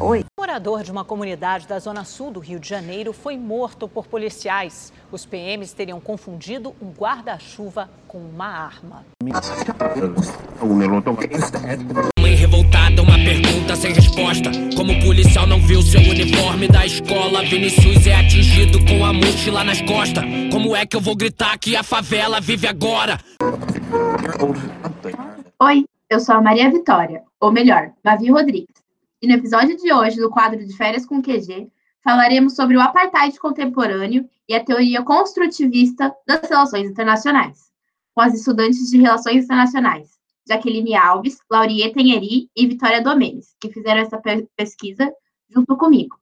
Oi. Morador de uma comunidade da zona sul do Rio de Janeiro foi morto por policiais. Os PMs teriam confundido um guarda-chuva com uma arma. Revoltada, uma pergunta sem resposta. Como o policial não viu seu uniforme da escola, Vinicius é atingido com a mochila nas costas. Como é que eu vou gritar que a favela vive agora? Oi, eu sou a Maria Vitória, ou melhor, Mavi Rodrigues. E no episódio de hoje do quadro de Férias com QG, falaremos sobre o apartheid contemporâneo e a teoria construtivista das relações internacionais, com as estudantes de Relações Internacionais, Jaqueline Alves, Laurieta Enheri e Vitória Domenes, que fizeram essa pesquisa junto comigo.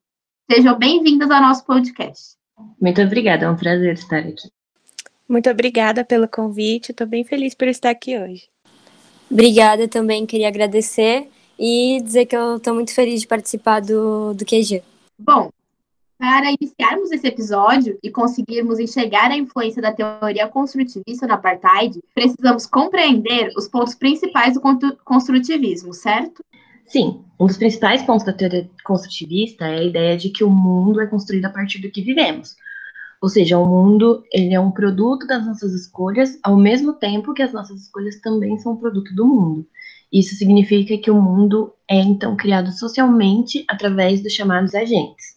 Sejam bem-vindas ao nosso podcast. Muito obrigada, é um prazer estar aqui. Muito obrigada pelo convite, estou bem feliz por estar aqui hoje. Obrigada também, queria agradecer e dizer que eu estou muito feliz de participar do, do QG. Bom, para iniciarmos esse episódio e conseguirmos enxergar a influência da teoria construtivista no apartheid, precisamos compreender os pontos principais do construtivismo, certo? Sim, um dos principais pontos da teoria construtivista é a ideia de que o mundo é construído a partir do que vivemos. Ou seja, o mundo ele é um produto das nossas escolhas, ao mesmo tempo que as nossas escolhas também são um produto do mundo. Isso significa que o mundo é então criado socialmente através dos chamados agentes.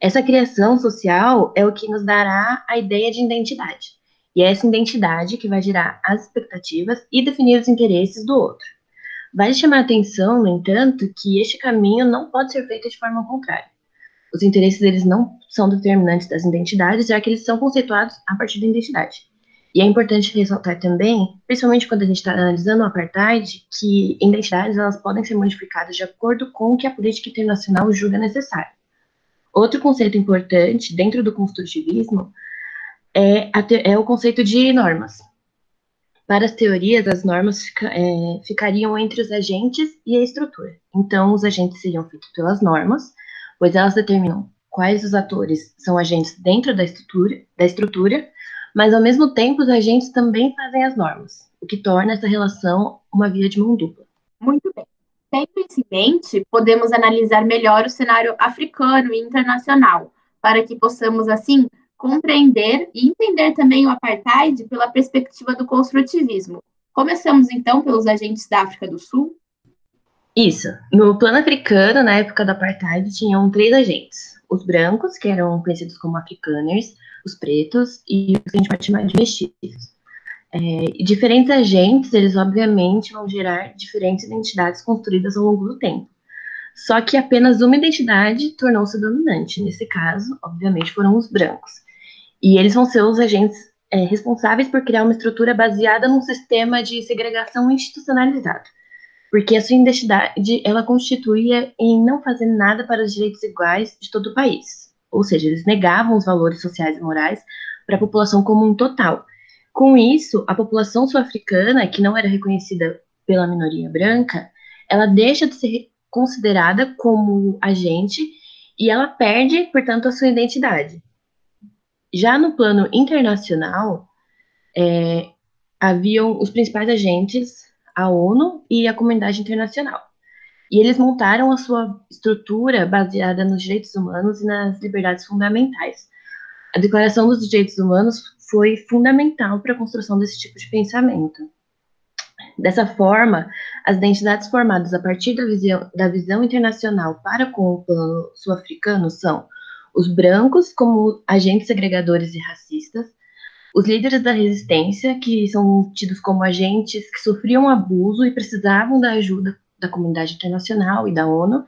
Essa criação social é o que nos dará a ideia de identidade. E é essa identidade que vai gerar as expectativas e definir os interesses do outro. Vale chamar a atenção, no entanto, que este caminho não pode ser feito de forma contrária. Os interesses deles não são determinantes das identidades, já que eles são conceituados a partir da identidade. E é importante ressaltar também, principalmente quando a gente está analisando o apartheid, que identidades elas podem ser modificadas de acordo com o que a política internacional julga necessário. Outro conceito importante dentro do construtivismo é, é o conceito de normas. Para as teorias, as normas fica, é, ficariam entre os agentes e a estrutura. Então, os agentes seriam feitos pelas normas, pois elas determinam quais os atores são agentes dentro da estrutura, da estrutura mas ao mesmo tempo os agentes também fazem as normas, o que torna essa relação uma via de mão dupla. Muito bem. Tendo isso em mente, podemos analisar melhor o cenário africano e internacional, para que possamos, assim, compreender e entender também o apartheid pela perspectiva do construtivismo. Começamos, então, pelos agentes da África do Sul? Isso. No plano africano, na época do apartheid, tinham três agentes. Os brancos, que eram conhecidos como afrikaners, os pretos e o que a gente pode chamar de mestiços. É, diferentes agentes, eles obviamente vão gerar diferentes identidades construídas ao longo do tempo. Só que apenas uma identidade tornou-se dominante. Nesse caso, obviamente, foram os brancos. E eles vão ser os agentes é, responsáveis por criar uma estrutura baseada num sistema de segregação institucionalizado. Porque a sua identidade, ela constituía em não fazer nada para os direitos iguais de todo o país ou seja, eles negavam os valores sociais e morais para a população como um total. Com isso, a população sul-africana, que não era reconhecida pela minoria branca, ela deixa de ser considerada como agente e ela perde, portanto, a sua identidade. Já no plano internacional, é, haviam os principais agentes, a ONU e a comunidade internacional. E eles montaram a sua estrutura baseada nos direitos humanos e nas liberdades fundamentais. A Declaração dos Direitos Humanos foi fundamental para a construção desse tipo de pensamento. Dessa forma, as identidades formadas a partir da visão, da visão internacional para com o plano sul-africano são os brancos como agentes segregadores e racistas, os líderes da resistência, que são tidos como agentes que sofriam abuso e precisavam da ajuda da comunidade internacional e da ONU,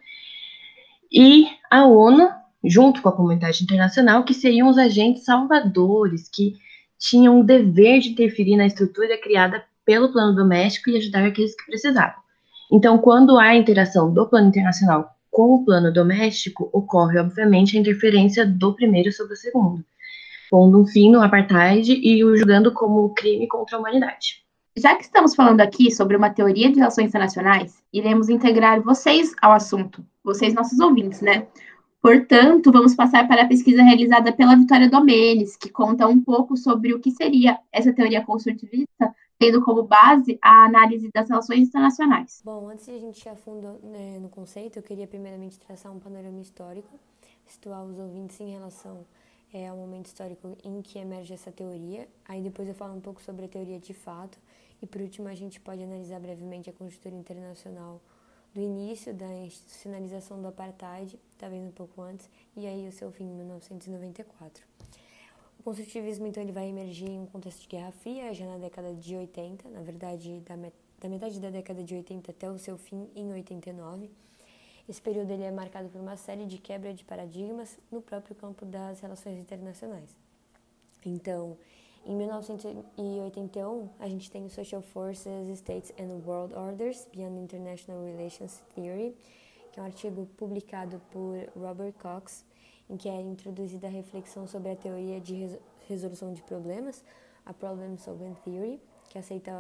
e a ONU, junto com a comunidade internacional, que seriam os agentes salvadores, que tinham o dever de interferir na estrutura criada pelo plano doméstico e ajudar aqueles que precisavam. Então, quando há interação do plano internacional com o plano doméstico, ocorre, obviamente, a interferência do primeiro sobre o segundo, pondo um fim no apartheid e o julgando como crime contra a humanidade. Já que estamos falando aqui sobre uma teoria de relações internacionais, iremos integrar vocês ao assunto, vocês nossos ouvintes, né? Portanto, vamos passar para a pesquisa realizada pela Vitória Domenes, que conta um pouco sobre o que seria essa teoria construtivista, tendo como base a análise das relações internacionais. Bom, antes de a gente ir a fundo né, no conceito, eu queria primeiramente traçar um panorama histórico, situar os ouvintes em relação é, ao momento histórico em que emerge essa teoria. Aí depois eu falo um pouco sobre a teoria de fato e por último a gente pode analisar brevemente a conjuntura internacional do início da institucionalização do apartheid, talvez um pouco antes, e aí o seu fim em 1994. O construtivismo, então, ele vai emergir em um contexto de Guerra Fria, já na década de 80, na verdade, da, met da metade da década de 80 até o seu fim em 89. Esse período ele é marcado por uma série de quebra de paradigmas no próprio campo das relações internacionais. Então, em 1981, a gente tem o Social Forces, States and World Orders Beyond International Relations Theory, que é um artigo publicado por Robert Cox, em que é introduzida a reflexão sobre a teoria de resolução de problemas, a Problem Solving Theory, que aceita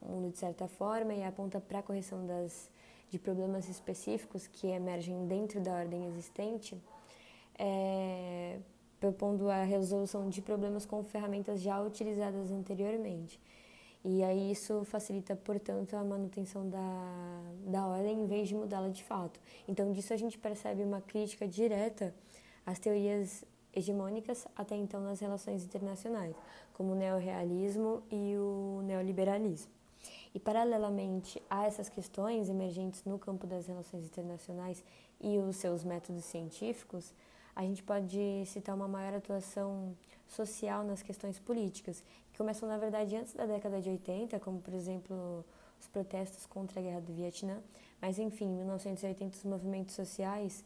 o mundo de certa forma e aponta para a correção das, de problemas específicos que emergem dentro da ordem existente, é, propondo a resolução de problemas com ferramentas já utilizadas anteriormente. E aí isso facilita, portanto, a manutenção da, da ordem em vez de mudá-la de fato. Então, disso a gente percebe uma crítica direta as teorias hegemônicas até então nas relações internacionais, como o neorrealismo e o neoliberalismo. E, paralelamente a essas questões emergentes no campo das relações internacionais e os seus métodos científicos, a gente pode citar uma maior atuação social nas questões políticas, que começam, na verdade, antes da década de 80, como, por exemplo, os protestos contra a Guerra do Vietnã, mas, enfim, em 1980, os movimentos sociais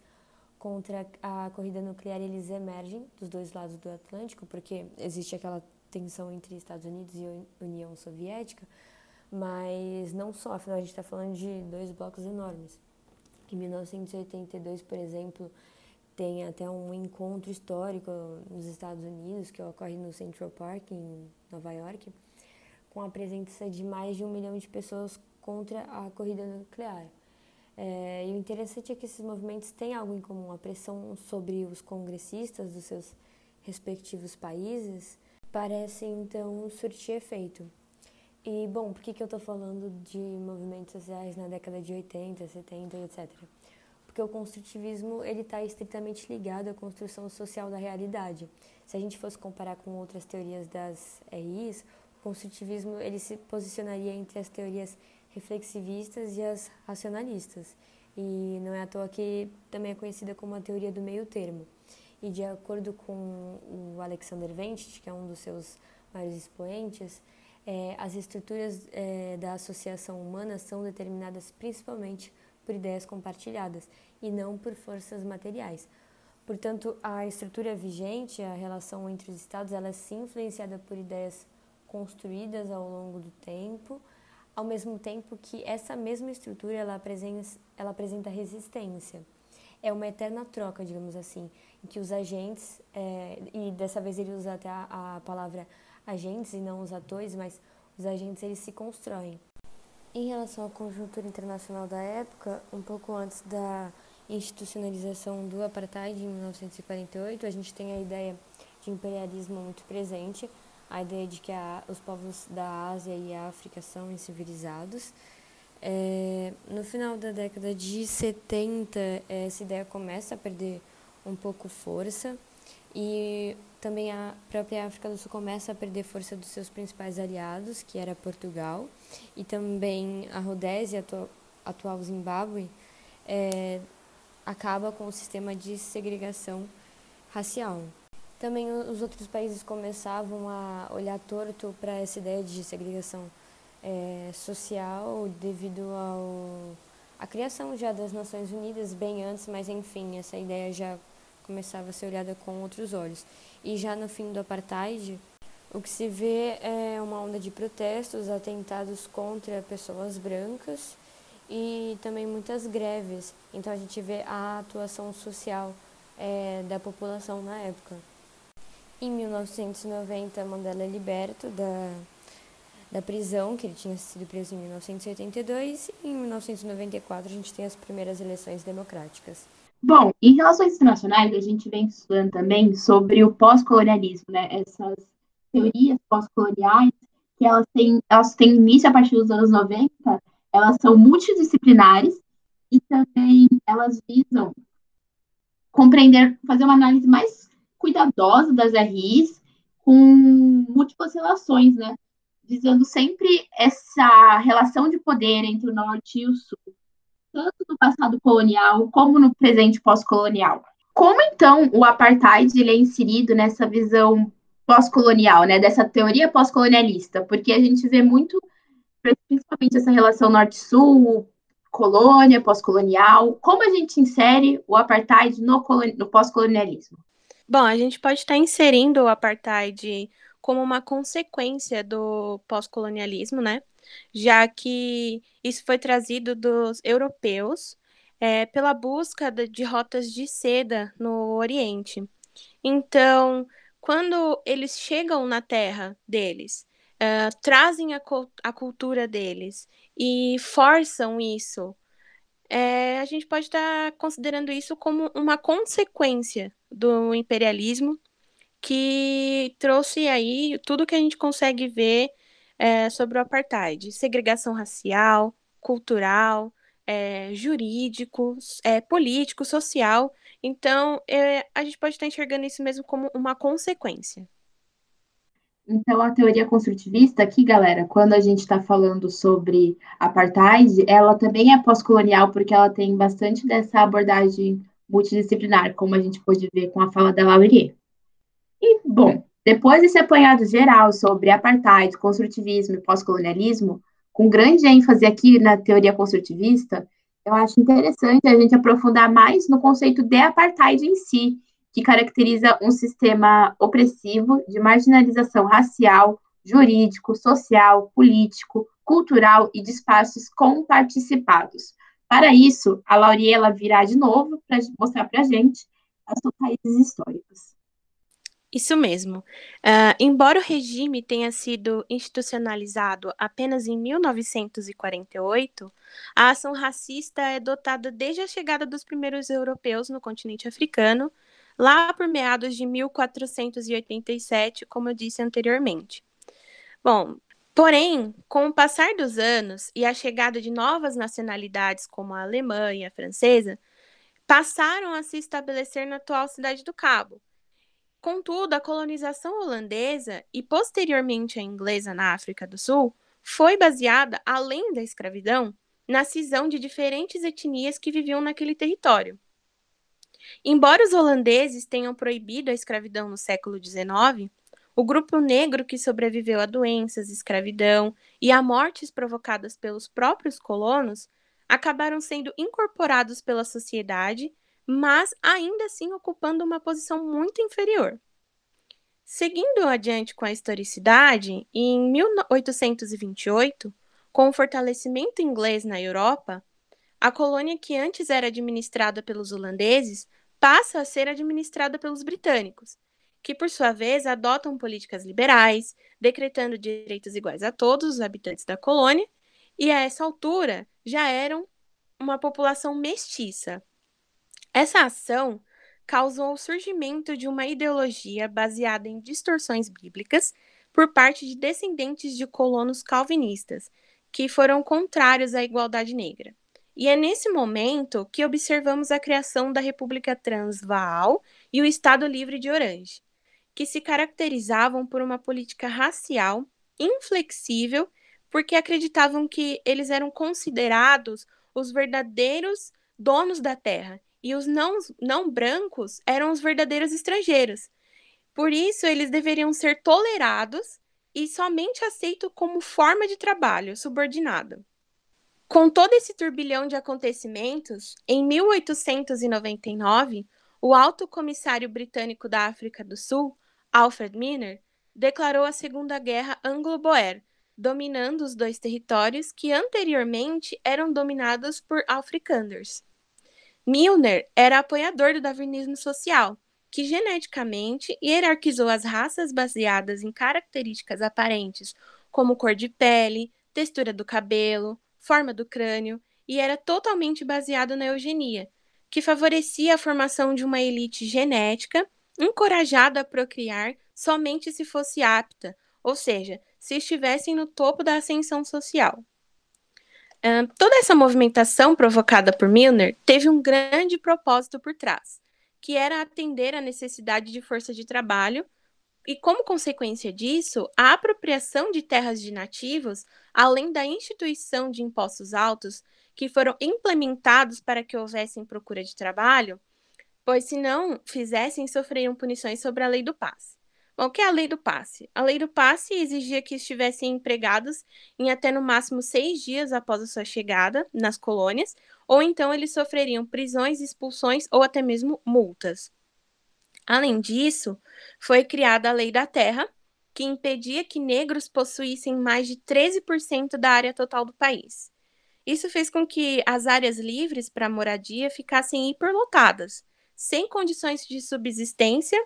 contra a corrida nuclear eles emergem dos dois lados do Atlântico, porque existe aquela tensão entre Estados Unidos e União Soviética, mas não só, afinal a gente está falando de dois blocos enormes. Em 1982, por exemplo, tem até um encontro histórico nos Estados Unidos que ocorre no Central Park, em Nova York, com a presença de mais de um milhão de pessoas contra a corrida nuclear. É, e o interessante é que esses movimentos têm algo em comum. A pressão sobre os congressistas dos seus respectivos países parece então surtir efeito. E, bom, por que, que eu estou falando de movimentos sociais na década de 80, 70 e etc? Porque o construtivismo ele está estritamente ligado à construção social da realidade. Se a gente fosse comparar com outras teorias das EIs, o construtivismo ele se posicionaria entre as teorias reflexivistas e as racionalistas. E não é à toa que também é conhecida como a teoria do meio termo. E de acordo com o Alexander Ventit, que é um dos seus maiores expoentes, é, as estruturas é, da associação humana são determinadas principalmente por ideias compartilhadas e não por forças materiais. Portanto, a estrutura vigente, a relação entre os estados, ela é sim influenciada por ideias construídas ao longo do tempo, ao mesmo tempo que essa mesma estrutura ela apresenta, ela apresenta resistência. É uma eterna troca, digamos assim, em que os agentes, é, e dessa vez ele usa até a, a palavra agentes e não os atores, mas os agentes eles se constroem. Em relação à conjuntura internacional da época, um pouco antes da institucionalização do apartheid em 1948, a gente tem a ideia de imperialismo muito presente, a ideia de que a, os povos da Ásia e África são incivilizados. É, no final da década de 70, essa ideia começa a perder um pouco força e também a própria África do Sul começa a perder força dos seus principais aliados, que era Portugal, e também a Rodésia, atual, atual Zimbábue, é, acaba com o sistema de segregação racial. Também os outros países começavam a olhar torto para essa ideia de segregação é, social devido ao a criação já das Nações Unidas bem antes, mas enfim, essa ideia já começava a ser olhada com outros olhos. E já no fim do apartheid, o que se vê é uma onda de protestos, atentados contra pessoas brancas e também muitas greves. Então a gente vê a atuação social é, da população na época. Em 1990, Mandela é liberto da, da prisão, que ele tinha sido preso em 1982, e em 1994 a gente tem as primeiras eleições democráticas. Bom, em relações internacionais, a gente vem estudando também sobre o pós-colonialismo, né? Essas teorias pós-coloniais, que elas têm, elas têm início a partir dos anos 90, elas são multidisciplinares e também elas visam compreender, fazer uma análise mais cuidadosa das RIs com múltiplas relações, né? Visando sempre essa relação de poder entre o norte e o sul, tanto no passado colonial como no presente pós-colonial. Como então o apartheid ele é inserido nessa visão pós-colonial, né? Dessa teoria pós-colonialista? Porque a gente vê muito, principalmente essa relação norte-sul, colônia, pós-colonial. Como a gente insere o apartheid no, no pós-colonialismo? Bom, a gente pode estar inserindo o apartheid como uma consequência do pós-colonialismo, né? Já que isso foi trazido dos europeus é, pela busca de rotas de seda no Oriente. Então, quando eles chegam na terra deles, uh, trazem a, a cultura deles e forçam isso, é, a gente pode estar considerando isso como uma consequência do imperialismo que trouxe aí tudo que a gente consegue ver é, sobre o apartheid: segregação racial, cultural, é, jurídico, é, político, social. Então, é, a gente pode estar enxergando isso mesmo como uma consequência. Então, a teoria construtivista aqui, galera, quando a gente está falando sobre apartheid, ela também é pós-colonial, porque ela tem bastante dessa abordagem multidisciplinar, como a gente pôde ver com a fala da Laurier. E, bom, depois desse apanhado geral sobre apartheid, construtivismo e pós-colonialismo, com grande ênfase aqui na teoria construtivista, eu acho interessante a gente aprofundar mais no conceito de apartheid em si, que caracteriza um sistema opressivo de marginalização racial, jurídico, social, político, cultural e de espaços comparticipados. Para isso, a Lauriela virá de novo para mostrar para a gente as suas raízes históricas. Isso mesmo. Uh, embora o regime tenha sido institucionalizado apenas em 1948, a ação racista é dotada desde a chegada dos primeiros europeus no continente africano lá por meados de 1487, como eu disse anteriormente. Bom, porém, com o passar dos anos e a chegada de novas nacionalidades como a alemã e a francesa, passaram a se estabelecer na atual cidade do Cabo. Contudo, a colonização holandesa e posteriormente a inglesa na África do Sul foi baseada, além da escravidão, na cisão de diferentes etnias que viviam naquele território. Embora os holandeses tenham proibido a escravidão no século XIX, o grupo negro que sobreviveu a doenças, escravidão e a mortes provocadas pelos próprios colonos acabaram sendo incorporados pela sociedade, mas ainda assim ocupando uma posição muito inferior. Seguindo adiante com a historicidade, em 1828, com o fortalecimento inglês na Europa, a colônia que antes era administrada pelos holandeses passa a ser administrada pelos britânicos, que por sua vez adotam políticas liberais, decretando direitos iguais a todos os habitantes da colônia, e a essa altura já eram uma população mestiça. Essa ação causou o surgimento de uma ideologia baseada em distorções bíblicas por parte de descendentes de colonos calvinistas, que foram contrários à igualdade negra. E é nesse momento que observamos a criação da República Transvaal e o Estado Livre de Orange, que se caracterizavam por uma política racial inflexível, porque acreditavam que eles eram considerados os verdadeiros donos da terra e os não, não brancos eram os verdadeiros estrangeiros. Por isso, eles deveriam ser tolerados e somente aceitos como forma de trabalho subordinada. Com todo esse turbilhão de acontecimentos, em 1899, o alto comissário britânico da África do Sul, Alfred Miner, declarou a Segunda Guerra Anglo-Boer, dominando os dois territórios que anteriormente eram dominados por africanders. Milner era apoiador do darwinismo social, que geneticamente hierarquizou as raças baseadas em características aparentes como cor de pele, textura do cabelo, forma do crânio e era totalmente baseado na eugenia, que favorecia a formação de uma elite genética encorajada a procriar somente se fosse apta, ou seja, se estivessem no topo da ascensão social. Toda essa movimentação provocada por Milner teve um grande propósito por trás, que era atender à necessidade de força de trabalho e, como consequência disso, a apropriação de terras de nativos, além da instituição de impostos altos que foram implementados para que houvessem procura de trabalho, pois se não fizessem, sofreriam punições sobre a lei do passe. Bom, o que é a lei do passe? A lei do passe exigia que estivessem empregados em até no máximo seis dias após a sua chegada nas colônias, ou então eles sofreriam prisões, expulsões ou até mesmo multas. Além disso, foi criada a Lei da Terra, que impedia que negros possuíssem mais de 13% da área total do país. Isso fez com que as áreas livres para moradia ficassem hiperlotadas, sem condições de subsistência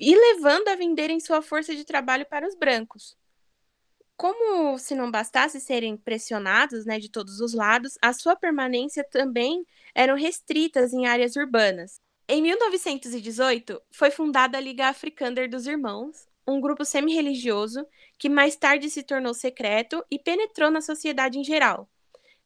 e levando a venderem sua força de trabalho para os brancos. Como se não bastasse serem pressionados né, de todos os lados, a sua permanência também eram restritas em áreas urbanas. Em 1918, foi fundada a Liga Afrikaner dos Irmãos, um grupo semi-religioso que mais tarde se tornou secreto e penetrou na sociedade em geral,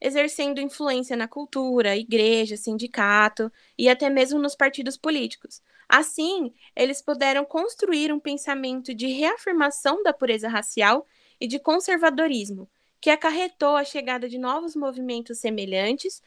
exercendo influência na cultura, igreja, sindicato e até mesmo nos partidos políticos. Assim, eles puderam construir um pensamento de reafirmação da pureza racial e de conservadorismo, que acarretou a chegada de novos movimentos semelhantes.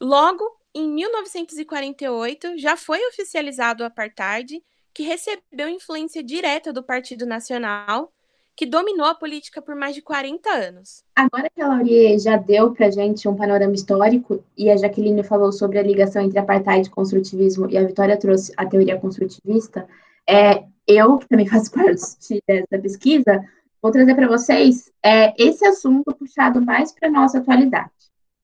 Logo, em 1948, já foi oficializado o apartheid, que recebeu influência direta do Partido Nacional que dominou a política por mais de 40 anos. Agora que a Laurie já deu para gente um panorama histórico e a Jaqueline falou sobre a ligação entre apartheid e construtivismo e a Vitória trouxe a teoria construtivista, é, eu, que também faço parte dessa pesquisa, vou trazer para vocês é, esse assunto puxado mais para a nossa atualidade.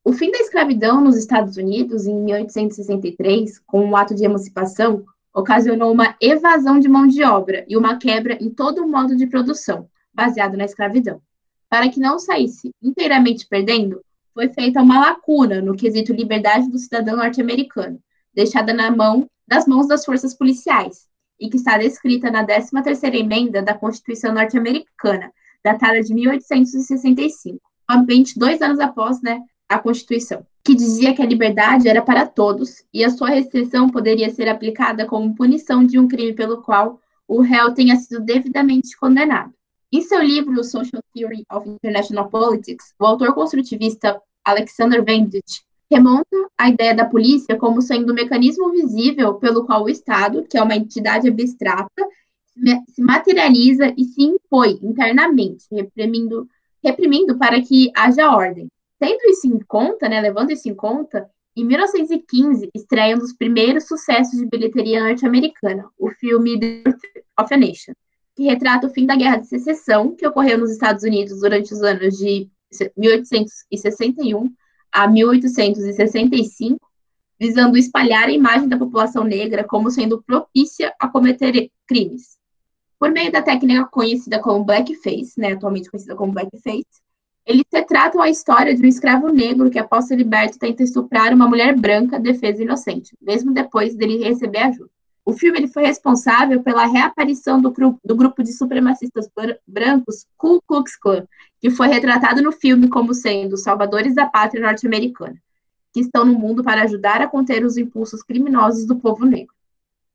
O fim da escravidão nos Estados Unidos, em 1863, com o um ato de emancipação, ocasionou uma evasão de mão de obra e uma quebra em todo o modo de produção, baseado na escravidão. Para que não saísse inteiramente perdendo, foi feita uma lacuna no quesito liberdade do cidadão norte-americano, deixada na mão das mãos das forças policiais, e que está descrita na 13ª emenda da Constituição norte-americana, datada de 1865, somente dois anos após né, a Constituição, que dizia que a liberdade era para todos e a sua restrição poderia ser aplicada como punição de um crime pelo qual o réu tenha sido devidamente condenado. Em seu livro Social Theory of International Politics, o autor construtivista Alexander Vendit remonta a ideia da polícia como sendo um mecanismo visível pelo qual o Estado, que é uma entidade abstrata, se materializa e se impõe internamente, reprimindo, reprimindo para que haja ordem. Tendo isso em conta, né, levando isso em conta, em 1915 estreia um dos primeiros sucessos de bilheteria norte-americana, o filme The of a Nation, que retrata o fim da Guerra de Secessão, que ocorreu nos Estados Unidos durante os anos de 1861 a 1865, visando espalhar a imagem da população negra como sendo propícia a cometer crimes. Por meio da técnica conhecida como blackface, né, atualmente conhecida como blackface, eles retratam a história de um escravo negro que, após ser liberto, tenta estuprar uma mulher branca, defesa inocente, mesmo depois dele receber ajuda. O filme ele foi responsável pela reaparição do, do grupo de supremacistas brancos Ku Klux Klan, que foi retratado no filme como sendo salvadores da pátria norte-americana, que estão no mundo para ajudar a conter os impulsos criminosos do povo negro.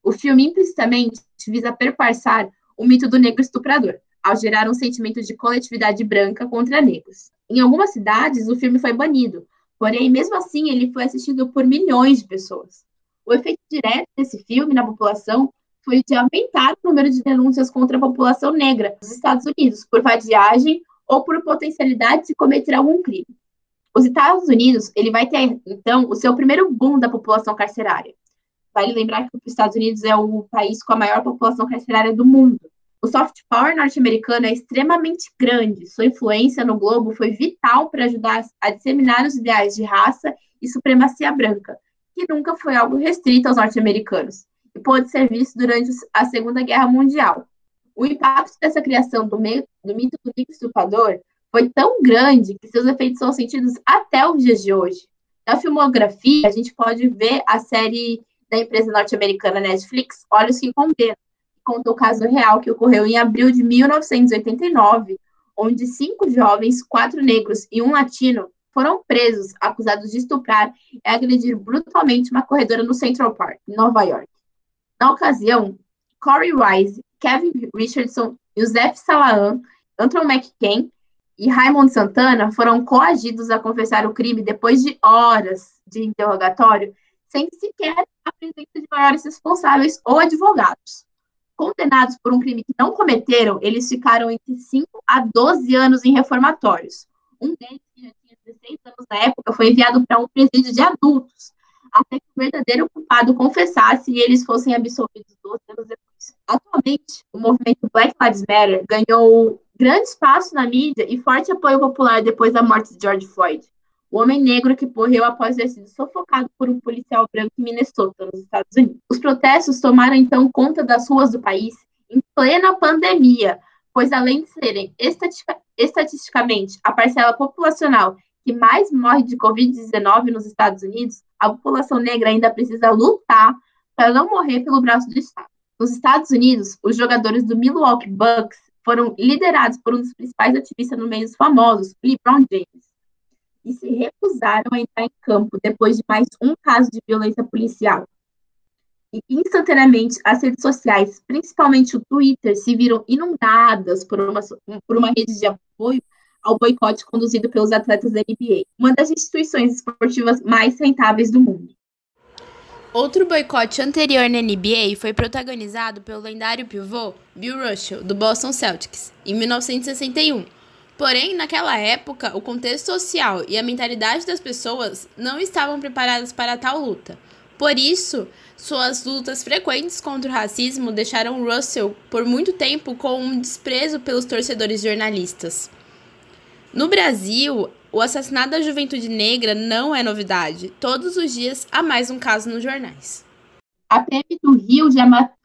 O filme implicitamente visa perpassar o mito do negro estuprador, ao gerar um sentimento de coletividade branca contra negros. Em algumas cidades, o filme foi banido, porém, mesmo assim, ele foi assistido por milhões de pessoas. O efeito direto desse filme na população foi de aumentar o número de denúncias contra a população negra nos Estados Unidos por vadiagem ou por potencialidade de cometer algum crime. Os Estados Unidos, ele vai ter, então, o seu primeiro boom da população carcerária. Vale lembrar que os Estados Unidos é o país com a maior população carcerária do mundo. O soft power norte-americano é extremamente grande. Sua influência no globo foi vital para ajudar a disseminar os ideais de raça e supremacia branca, que nunca foi algo restrito aos norte-americanos e pôde ser visto durante a Segunda Guerra Mundial. O impacto dessa criação do, meio, do mito do negro estuprador foi tão grande que seus efeitos são sentidos até os dias de hoje. Na filmografia, a gente pode ver a série da empresa norte-americana Netflix, Olhos que Condenam, que conta o caso real que ocorreu em abril de 1989, onde cinco jovens, quatro negros e um latino foram presos, acusados de estuprar e agredir brutalmente uma corredora no Central Park, em Nova York. Na ocasião, Corey Wise, Kevin Richardson, Joseph Salahan, Anton McCain e Raymond Santana foram coagidos a confessar o crime depois de horas de interrogatório, sem sequer a presença de maiores responsáveis ou advogados. Condenados por um crime que não cometeram, eles ficaram entre 5 a 12 anos em reformatórios. Um deles, 16 anos na época, foi enviado para um presídio de adultos, até que o verdadeiro culpado confessasse e eles fossem absolvidos 12 anos depois. Atualmente, o movimento Black Lives Matter ganhou grande espaço na mídia e forte apoio popular depois da morte de George Floyd, o homem negro que morreu após ter sido sufocado por um policial branco em Minnesota, nos Estados Unidos. Os protestos tomaram então conta das ruas do país em plena pandemia, pois além de serem estatisticamente a parcela populacional que mais morre de Covid-19 nos Estados Unidos, a população negra ainda precisa lutar para não morrer pelo braço do Estado. Nos Estados Unidos, os jogadores do Milwaukee Bucks foram liderados por um dos principais ativistas no meio dos famosos, LeBron James, e se recusaram a entrar em campo depois de mais um caso de violência policial. E instantaneamente as redes sociais, principalmente o Twitter, se viram inundadas por uma, por uma rede de apoio ao boicote conduzido pelos atletas da NBA, uma das instituições esportivas mais rentáveis do mundo. Outro boicote anterior na NBA foi protagonizado pelo lendário pivô Bill Russell, do Boston Celtics, em 1961. Porém, naquela época, o contexto social e a mentalidade das pessoas não estavam preparadas para tal luta. Por isso, suas lutas frequentes contra o racismo deixaram Russell por muito tempo com um desprezo pelos torcedores jornalistas. No Brasil, o assassinato da juventude negra não é novidade. Todos os dias há mais um caso nos jornais. A PM do Rio de,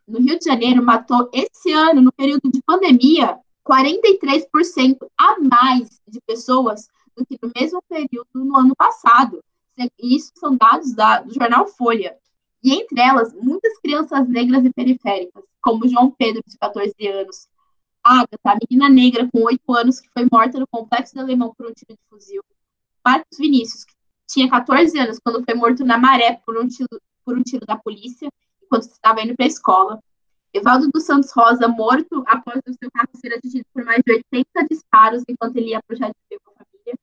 no Rio de Janeiro matou esse ano, no período de pandemia, 43% a mais de pessoas do que no mesmo período no ano passado. Isso são dados da, do jornal Folha. E entre elas, muitas crianças negras e periféricas, como João Pedro, de 14 anos, Agatha, a menina negra com 8 anos que foi morta no complexo do Alemão por um tiro de fuzil. Marcos Vinícius, que tinha 14 anos quando foi morto na Maré por um tiro, por um tiro da polícia, enquanto estava indo para a escola. Evaldo dos Santos Rosa, morto após o seu carro ser atingido por mais de 80 disparos enquanto ele ia para o jardim com a família.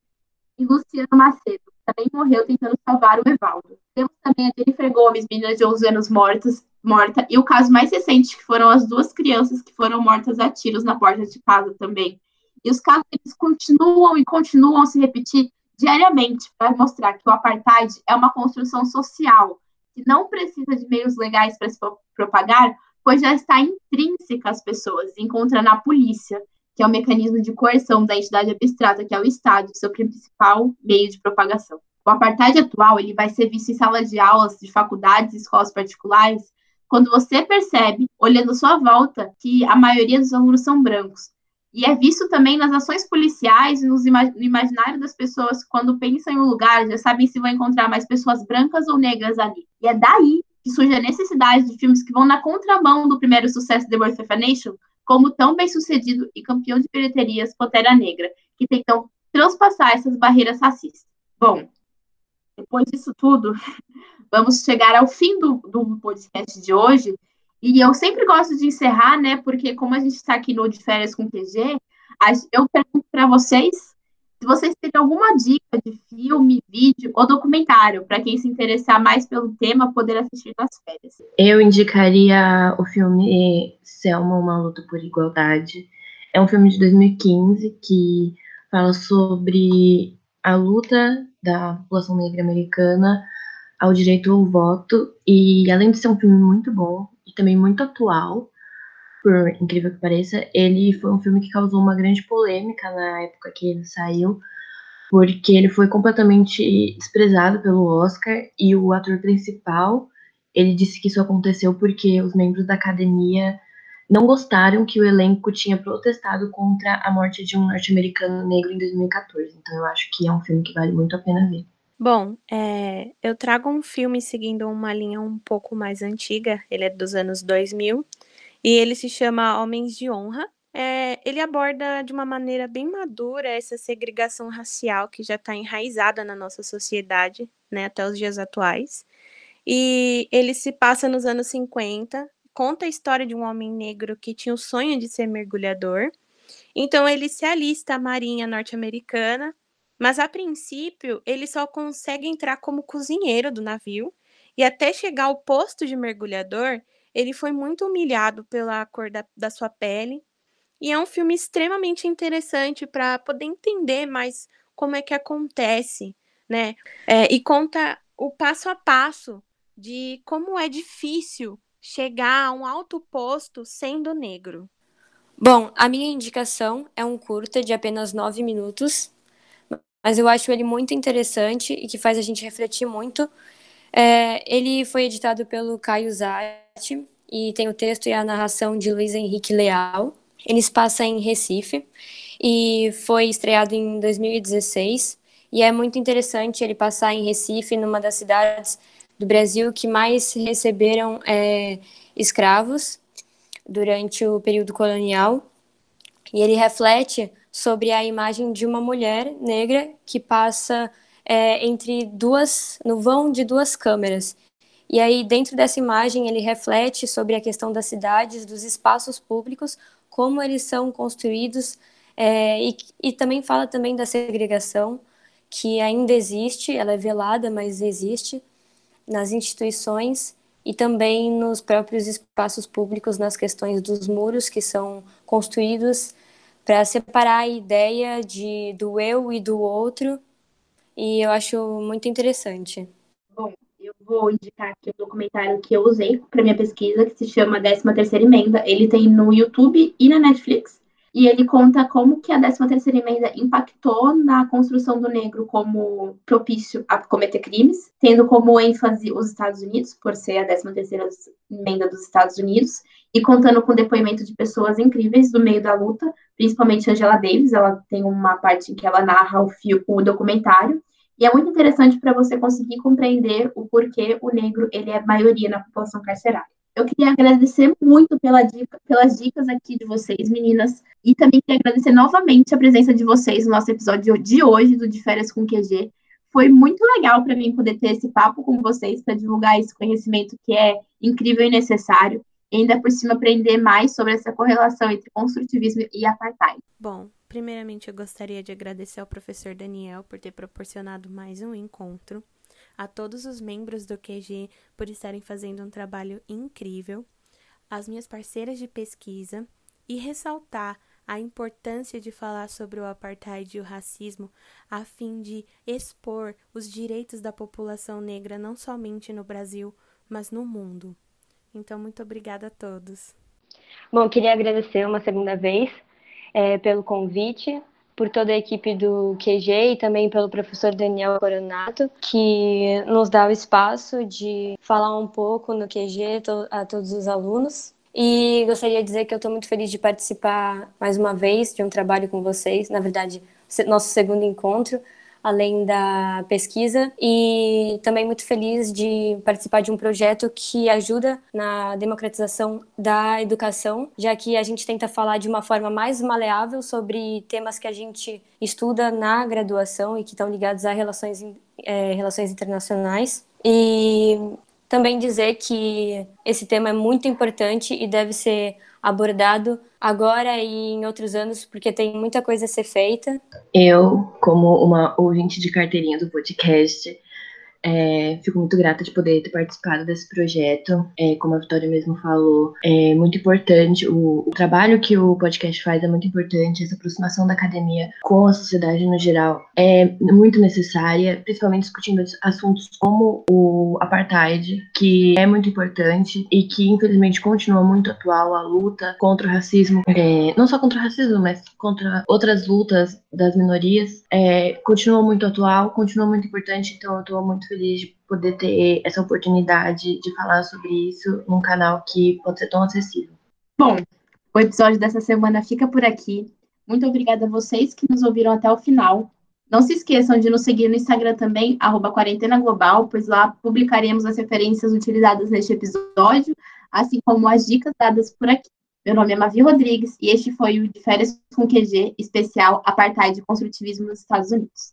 E Luciano Macedo, também morreu tentando salvar o Evaldo. Temos também a Jennifer Gomes, menina de 11 anos mortas, morta, e o caso mais recente, que foram as duas crianças que foram mortas a tiros na porta de casa também. E os casos eles continuam e continuam a se repetir diariamente para mostrar que o apartheid é uma construção social que não precisa de meios legais para se propagar, pois já está intrínseca às pessoas, encontra na polícia, que é o mecanismo de coerção da entidade abstrata, que é o Estado, seu principal meio de propagação. O apartheid atual ele vai ser visto em salas de aulas de faculdades escolas particulares quando você percebe, olhando à sua volta, que a maioria dos alunos são brancos. E é visto também nas ações policiais e no imaginário das pessoas, quando pensam em um lugar, já sabem se vão encontrar mais pessoas brancas ou negras ali. E é daí que surge a necessidade de filmes que vão na contramão do primeiro sucesso The Birth of a Nation, como tão bem sucedido e campeão de bilheterias Pantera Negra, que tentam transpassar essas barreiras racistas. Bom, depois disso tudo, vamos chegar ao fim do, do podcast de hoje. E eu sempre gosto de encerrar, né? Porque como a gente está aqui no De Férias com QG, eu pergunto para vocês se vocês têm alguma dica de filme, vídeo ou documentário para quem se interessar mais pelo tema poder assistir nas férias. Eu indicaria o filme Selma, Uma Luta por Igualdade. É um filme de 2015 que fala sobre a luta da população negra americana ao direito ao voto. E além de ser um filme muito bom e também muito atual, por incrível que pareça, ele foi um filme que causou uma grande polêmica na época que ele saiu, porque ele foi completamente desprezado pelo Oscar e o ator principal, ele disse que isso aconteceu porque os membros da academia não gostaram que o elenco tinha protestado contra a morte de um norte-americano negro em 2014. Então eu acho que é um filme que vale muito a pena ver. Bom, é, eu trago um filme seguindo uma linha um pouco mais antiga, ele é dos anos 2000, e ele se chama Homens de Honra. É, ele aborda de uma maneira bem madura essa segregação racial que já está enraizada na nossa sociedade, né, até os dias atuais. E ele se passa nos anos 50, conta a história de um homem negro que tinha o sonho de ser mergulhador. Então ele se alista à Marinha norte-americana mas a princípio, ele só consegue entrar como cozinheiro do navio, e até chegar ao posto de mergulhador, ele foi muito humilhado pela cor da, da sua pele. E é um filme extremamente interessante para poder entender mais como é que acontece, né? É, e conta o passo a passo de como é difícil chegar a um alto posto sendo negro. Bom, a minha indicação é um curta de apenas nove minutos mas eu acho ele muito interessante e que faz a gente refletir muito. É, ele foi editado pelo Caio E tem o texto e a narração de Luiz Henrique Leal. Ele se passa em Recife e foi estreado em 2016. E é muito interessante ele passar em Recife, numa das cidades do Brasil que mais receberam é, escravos durante o período colonial. E ele reflete sobre a imagem de uma mulher negra que passa é, entre duas, no vão de duas câmeras. E aí, dentro dessa imagem, ele reflete sobre a questão das cidades, dos espaços públicos, como eles são construídos, é, e, e também fala também da segregação, que ainda existe, ela é velada, mas existe nas instituições e também nos próprios espaços públicos, nas questões dos muros que são construídos para separar a ideia de, do eu e do outro, e eu acho muito interessante. Eu vou indicar aqui o documentário que eu usei para minha pesquisa, que se chama 13ª Emenda. Ele tem no YouTube e na Netflix, e ele conta como que a 13ª Emenda impactou na construção do negro como propício a cometer crimes, tendo como ênfase os Estados Unidos, por ser a 13ª Emenda dos Estados Unidos, e contando com depoimento de pessoas incríveis do meio da luta, principalmente Angela Davis, ela tem uma parte em que ela narra o, fio, o documentário, e é muito interessante para você conseguir compreender o porquê o negro ele é maioria na população carcerária. Eu queria agradecer muito pela dica, pelas dicas aqui de vocês, meninas, e também queria agradecer novamente a presença de vocês no nosso episódio de hoje do De Férias com QG. Foi muito legal para mim poder ter esse papo com vocês para divulgar esse conhecimento que é incrível e necessário e ainda por cima aprender mais sobre essa correlação entre construtivismo e apartheid. Bom, primeiramente eu gostaria de agradecer ao professor Daniel por ter proporcionado mais um encontro, a todos os membros do QG por estarem fazendo um trabalho incrível, às minhas parceiras de pesquisa e ressaltar a importância de falar sobre o apartheid e o racismo a fim de expor os direitos da população negra não somente no Brasil, mas no mundo. Então, muito obrigada a todos. Bom, queria agradecer uma segunda vez é, pelo convite, por toda a equipe do QG e também pelo professor Daniel Coronato, que nos dá o espaço de falar um pouco no QG a todos os alunos. E gostaria de dizer que eu estou muito feliz de participar mais uma vez de um trabalho com vocês, na verdade, nosso segundo encontro além da pesquisa, e também muito feliz de participar de um projeto que ajuda na democratização da educação, já que a gente tenta falar de uma forma mais maleável sobre temas que a gente estuda na graduação e que estão ligados a relações, é, relações internacionais. E também dizer que esse tema é muito importante e deve ser abordado agora e em outros anos, porque tem muita coisa a ser feita. Eu, como uma ouvinte de carteirinha do podcast, é, fico muito grata de poder ter participado desse projeto. É, como a Vitória mesmo falou, é muito importante. O, o, trabalho que o podcast faz é muito importante. Essa aproximação da academia com a sociedade no geral é muito necessária, principalmente discutindo assuntos como o apartheid, que é muito importante e que infelizmente continua muito atual a luta contra o racismo, é, não só contra o racismo, mas contra outras lutas das minorias, é, continua muito atual, continua muito importante. Então, eu estou muito feliz de poder ter essa oportunidade de falar sobre isso num canal que pode ser tão acessível. Bom, o episódio dessa semana fica por aqui. Muito obrigada a vocês que nos ouviram até o final. Não se esqueçam de nos seguir no Instagram também, arroba Quarentena Global, pois lá publicaremos as referências utilizadas neste episódio, assim como as dicas dadas por aqui. Meu nome é Mavi Rodrigues e este foi o de Férias com QG especial Apartheid e Construtivismo nos Estados Unidos.